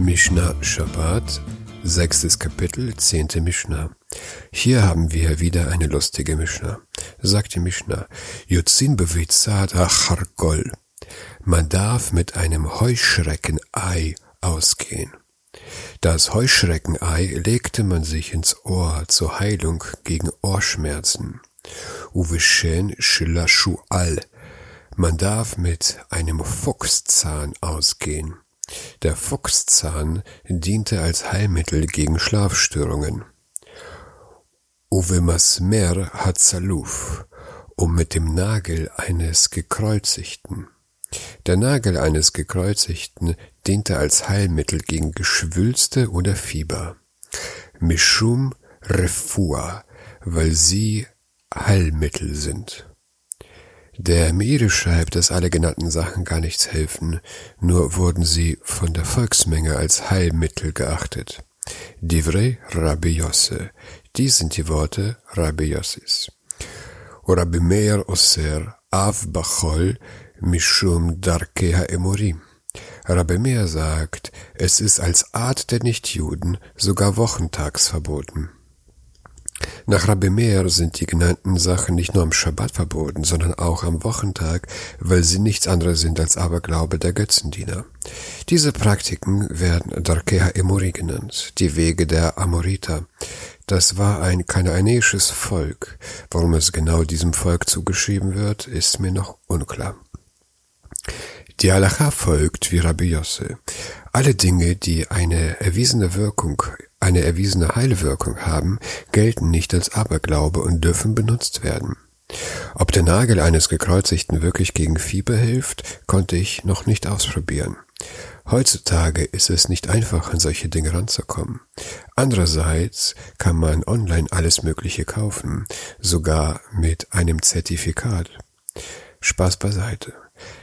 Mishnah Shabbat, sechstes Kapitel, zehnte Mishnah. Hier haben wir wieder eine lustige Mishnah. Sagt die Mishnah, Yutzin bewitzad acharkol. Man darf mit einem Heuschreckenei ausgehen. Das Heuschreckenei legte man sich ins Ohr zur Heilung gegen Ohrschmerzen. Uvishen shilashual. Man darf mit einem Fuchszahn ausgehen. Der Fuchszahn diente als Heilmittel gegen Schlafstörungen. Uwe Masmer hat Saluf, um mit dem Nagel eines Gekreuzigten. Der Nagel eines Gekreuzigten diente als Heilmittel gegen Geschwülste oder Fieber. Mishum Refua, weil sie Heilmittel sind. Der Meire schreibt, dass alle genannten Sachen gar nichts helfen, nur wurden sie von der Volksmenge als Heilmittel geachtet. Divrei Rabbi Yosse. Dies sind die Worte Rabbi Yossis. Rabbi Meir Oser Av Bachol Mishum Darkeha Emorim. Rabbi Meir sagt, es ist als Art der Nichtjuden sogar wochentags verboten. Nach Rabbi Meir sind die genannten Sachen nicht nur am Schabbat verboten, sondern auch am Wochentag, weil sie nichts anderes sind als Aberglaube der Götzendiener. Diese Praktiken werden Darkeha Emori genannt, die Wege der Amoriter. Das war ein kanaanäisches Volk. Warum es genau diesem Volk zugeschrieben wird, ist mir noch unklar. Die Halacha folgt wie Rabbi Yosse. Alle Dinge, die eine erwiesene Wirkung eine erwiesene Heilwirkung haben, gelten nicht als Aberglaube und dürfen benutzt werden. Ob der Nagel eines Gekreuzigten wirklich gegen Fieber hilft, konnte ich noch nicht ausprobieren. Heutzutage ist es nicht einfach, an solche Dinge ranzukommen. Andererseits kann man online alles Mögliche kaufen, sogar mit einem Zertifikat. Spaß beiseite.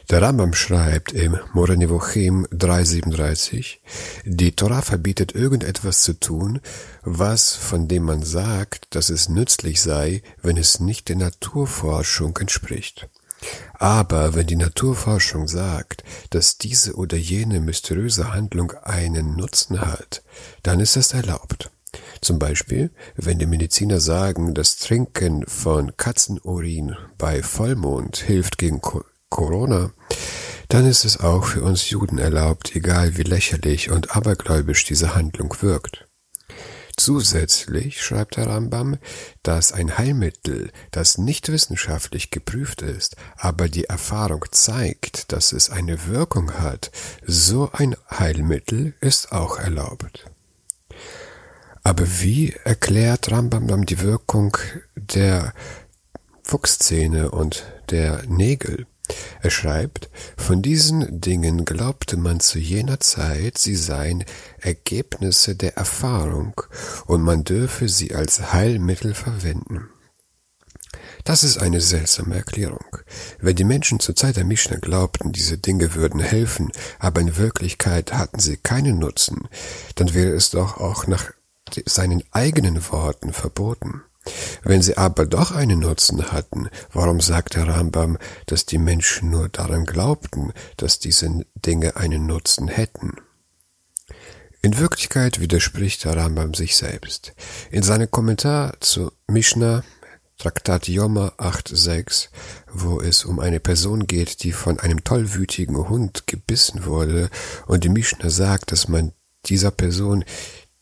Der Rambam schreibt im Moranivochim 337, die Torah verbietet irgendetwas zu tun, was von dem man sagt, dass es nützlich sei, wenn es nicht der Naturforschung entspricht. Aber wenn die Naturforschung sagt, dass diese oder jene mysteriöse Handlung einen Nutzen hat, dann ist es erlaubt. Zum Beispiel, wenn die Mediziner sagen, das Trinken von Katzenurin bei Vollmond hilft gegen Corona, dann ist es auch für uns Juden erlaubt, egal wie lächerlich und abergläubisch diese Handlung wirkt. Zusätzlich schreibt der Rambam, dass ein Heilmittel, das nicht wissenschaftlich geprüft ist, aber die Erfahrung zeigt, dass es eine Wirkung hat, so ein Heilmittel ist auch erlaubt. Aber wie erklärt Rambam dann die Wirkung der Fuchszähne und der Nägel? Er schreibt, von diesen Dingen glaubte man zu jener Zeit, sie seien Ergebnisse der Erfahrung und man dürfe sie als Heilmittel verwenden. Das ist eine seltsame Erklärung. Wenn die Menschen zur Zeit der Mishnah glaubten, diese Dinge würden helfen, aber in Wirklichkeit hatten sie keinen Nutzen, dann wäre es doch auch nach seinen eigenen Worten verboten. Wenn sie aber doch einen Nutzen hatten, warum sagt der Rambam, dass die Menschen nur daran glaubten, dass diese Dinge einen Nutzen hätten? In Wirklichkeit widerspricht der Rambam sich selbst. In seinem Kommentar zu Mishnah, Traktat Yoma 8.6, wo es um eine Person geht, die von einem tollwütigen Hund gebissen wurde, und die Mishnah sagt, dass man dieser Person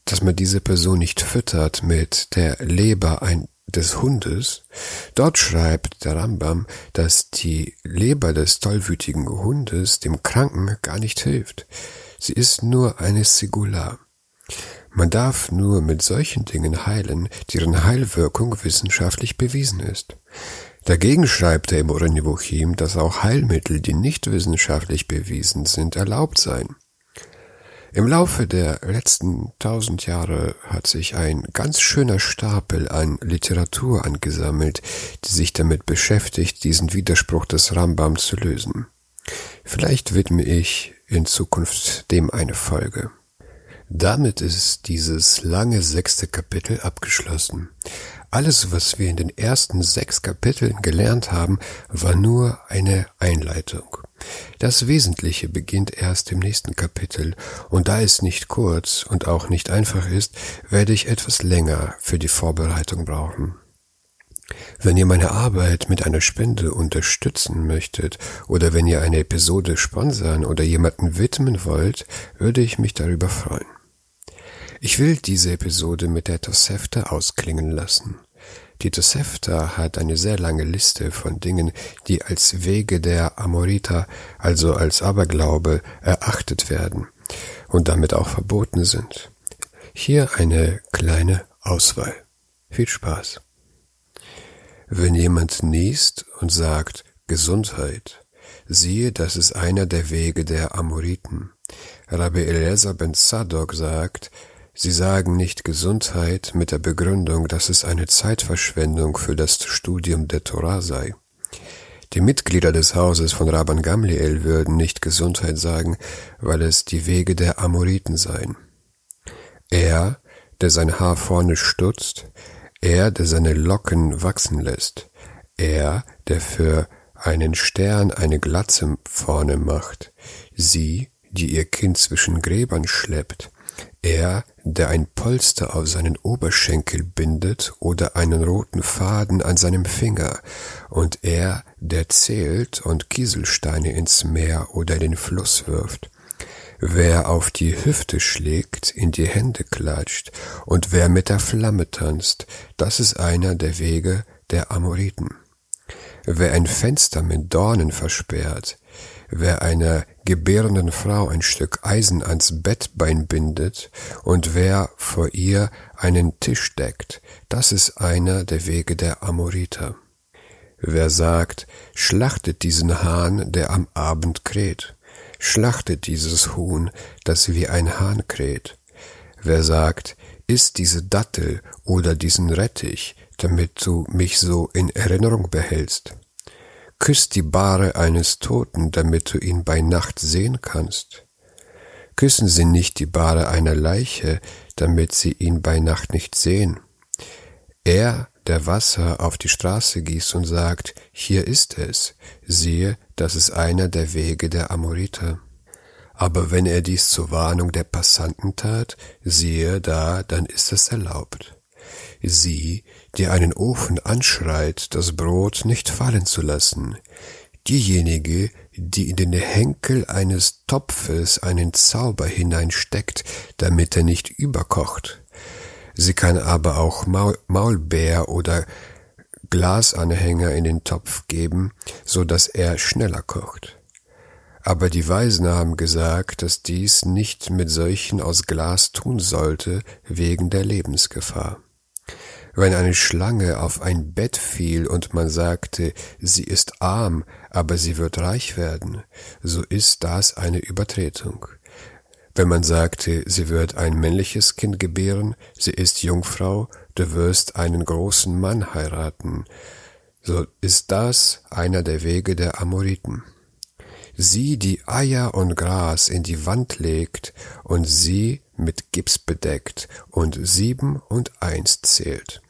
dass man diese Person nicht füttert mit der Leber ein, des Hundes. Dort schreibt der Rambam, dass die Leber des tollwütigen Hundes dem Kranken gar nicht hilft. Sie ist nur eine Sigula. Man darf nur mit solchen Dingen heilen, deren Heilwirkung wissenschaftlich bewiesen ist. Dagegen schreibt er im Oranivochim, dass auch Heilmittel, die nicht wissenschaftlich bewiesen sind, erlaubt seien. Im Laufe der letzten tausend Jahre hat sich ein ganz schöner Stapel an Literatur angesammelt, die sich damit beschäftigt, diesen Widerspruch des Rambam zu lösen. Vielleicht widme ich in Zukunft dem eine Folge. Damit ist dieses lange sechste Kapitel abgeschlossen. Alles, was wir in den ersten sechs Kapiteln gelernt haben, war nur eine Einleitung. Das Wesentliche beginnt erst im nächsten Kapitel, und da es nicht kurz und auch nicht einfach ist, werde ich etwas länger für die Vorbereitung brauchen. Wenn ihr meine Arbeit mit einer Spende unterstützen möchtet oder wenn ihr eine Episode sponsern oder jemanden widmen wollt, würde ich mich darüber freuen. Ich will diese Episode mit der Tosefta ausklingen lassen. Die Tosefta hat eine sehr lange Liste von Dingen, die als Wege der Amorita, also als Aberglaube, erachtet werden und damit auch verboten sind. Hier eine kleine Auswahl. Viel Spaß. Wenn jemand niest und sagt Gesundheit, siehe, das ist einer der Wege der Amoriten. Rabbi Eliezer ben Zadok sagt, sie sagen nicht Gesundheit mit der Begründung, dass es eine Zeitverschwendung für das Studium der Torah sei. Die Mitglieder des Hauses von Rabban Gamliel würden nicht Gesundheit sagen, weil es die Wege der Amoriten seien. Er, der sein Haar vorne stutzt, er, der seine Locken wachsen lässt, er, der für einen Stern eine Glatze vorne macht, sie, die ihr Kind zwischen Gräbern schleppt, er, der ein Polster auf seinen Oberschenkel bindet oder einen roten Faden an seinem Finger, und er, der zählt und Kieselsteine ins Meer oder den Fluss wirft, Wer auf die Hüfte schlägt, in die Hände klatscht und wer mit der Flamme tanzt, das ist einer der Wege der Amoriten. Wer ein Fenster mit Dornen versperrt, wer einer gebärenden Frau ein Stück Eisen ans Bettbein bindet und wer vor ihr einen Tisch deckt, das ist einer der Wege der Amoriter. Wer sagt, schlachtet diesen Hahn, der am Abend kräht, schlachtet dieses Huhn, das wie ein Hahn kräht. Wer sagt, iss diese Dattel oder diesen Rettich, damit du mich so in Erinnerung behältst. Küss die Bahre eines Toten, damit du ihn bei Nacht sehen kannst. Küssen Sie nicht die Bahre einer Leiche, damit Sie ihn bei Nacht nicht sehen. Er, der Wasser auf die Straße gießt und sagt, hier ist es, siehe, das ist einer der Wege der Amoriter. Aber wenn er dies zur Warnung der Passanten tat, siehe da, dann ist es erlaubt. Sie, die einen Ofen anschreit, das Brot nicht fallen zu lassen, diejenige, die in den Henkel eines Topfes einen Zauber hineinsteckt, damit er nicht überkocht, Sie kann aber auch Maul Maulbeer oder Glasanhänger in den Topf geben, so dass er schneller kocht. Aber die Weisen haben gesagt, dass dies nicht mit solchen aus Glas tun sollte, wegen der Lebensgefahr. Wenn eine Schlange auf ein Bett fiel und man sagte, sie ist arm, aber sie wird reich werden, so ist das eine Übertretung. Wenn man sagte, sie wird ein männliches Kind gebären, sie ist Jungfrau, du wirst einen großen Mann heiraten, so ist das einer der Wege der Amoriten. Sie, die Eier und Gras in die Wand legt und sie mit Gips bedeckt und sieben und eins zählt.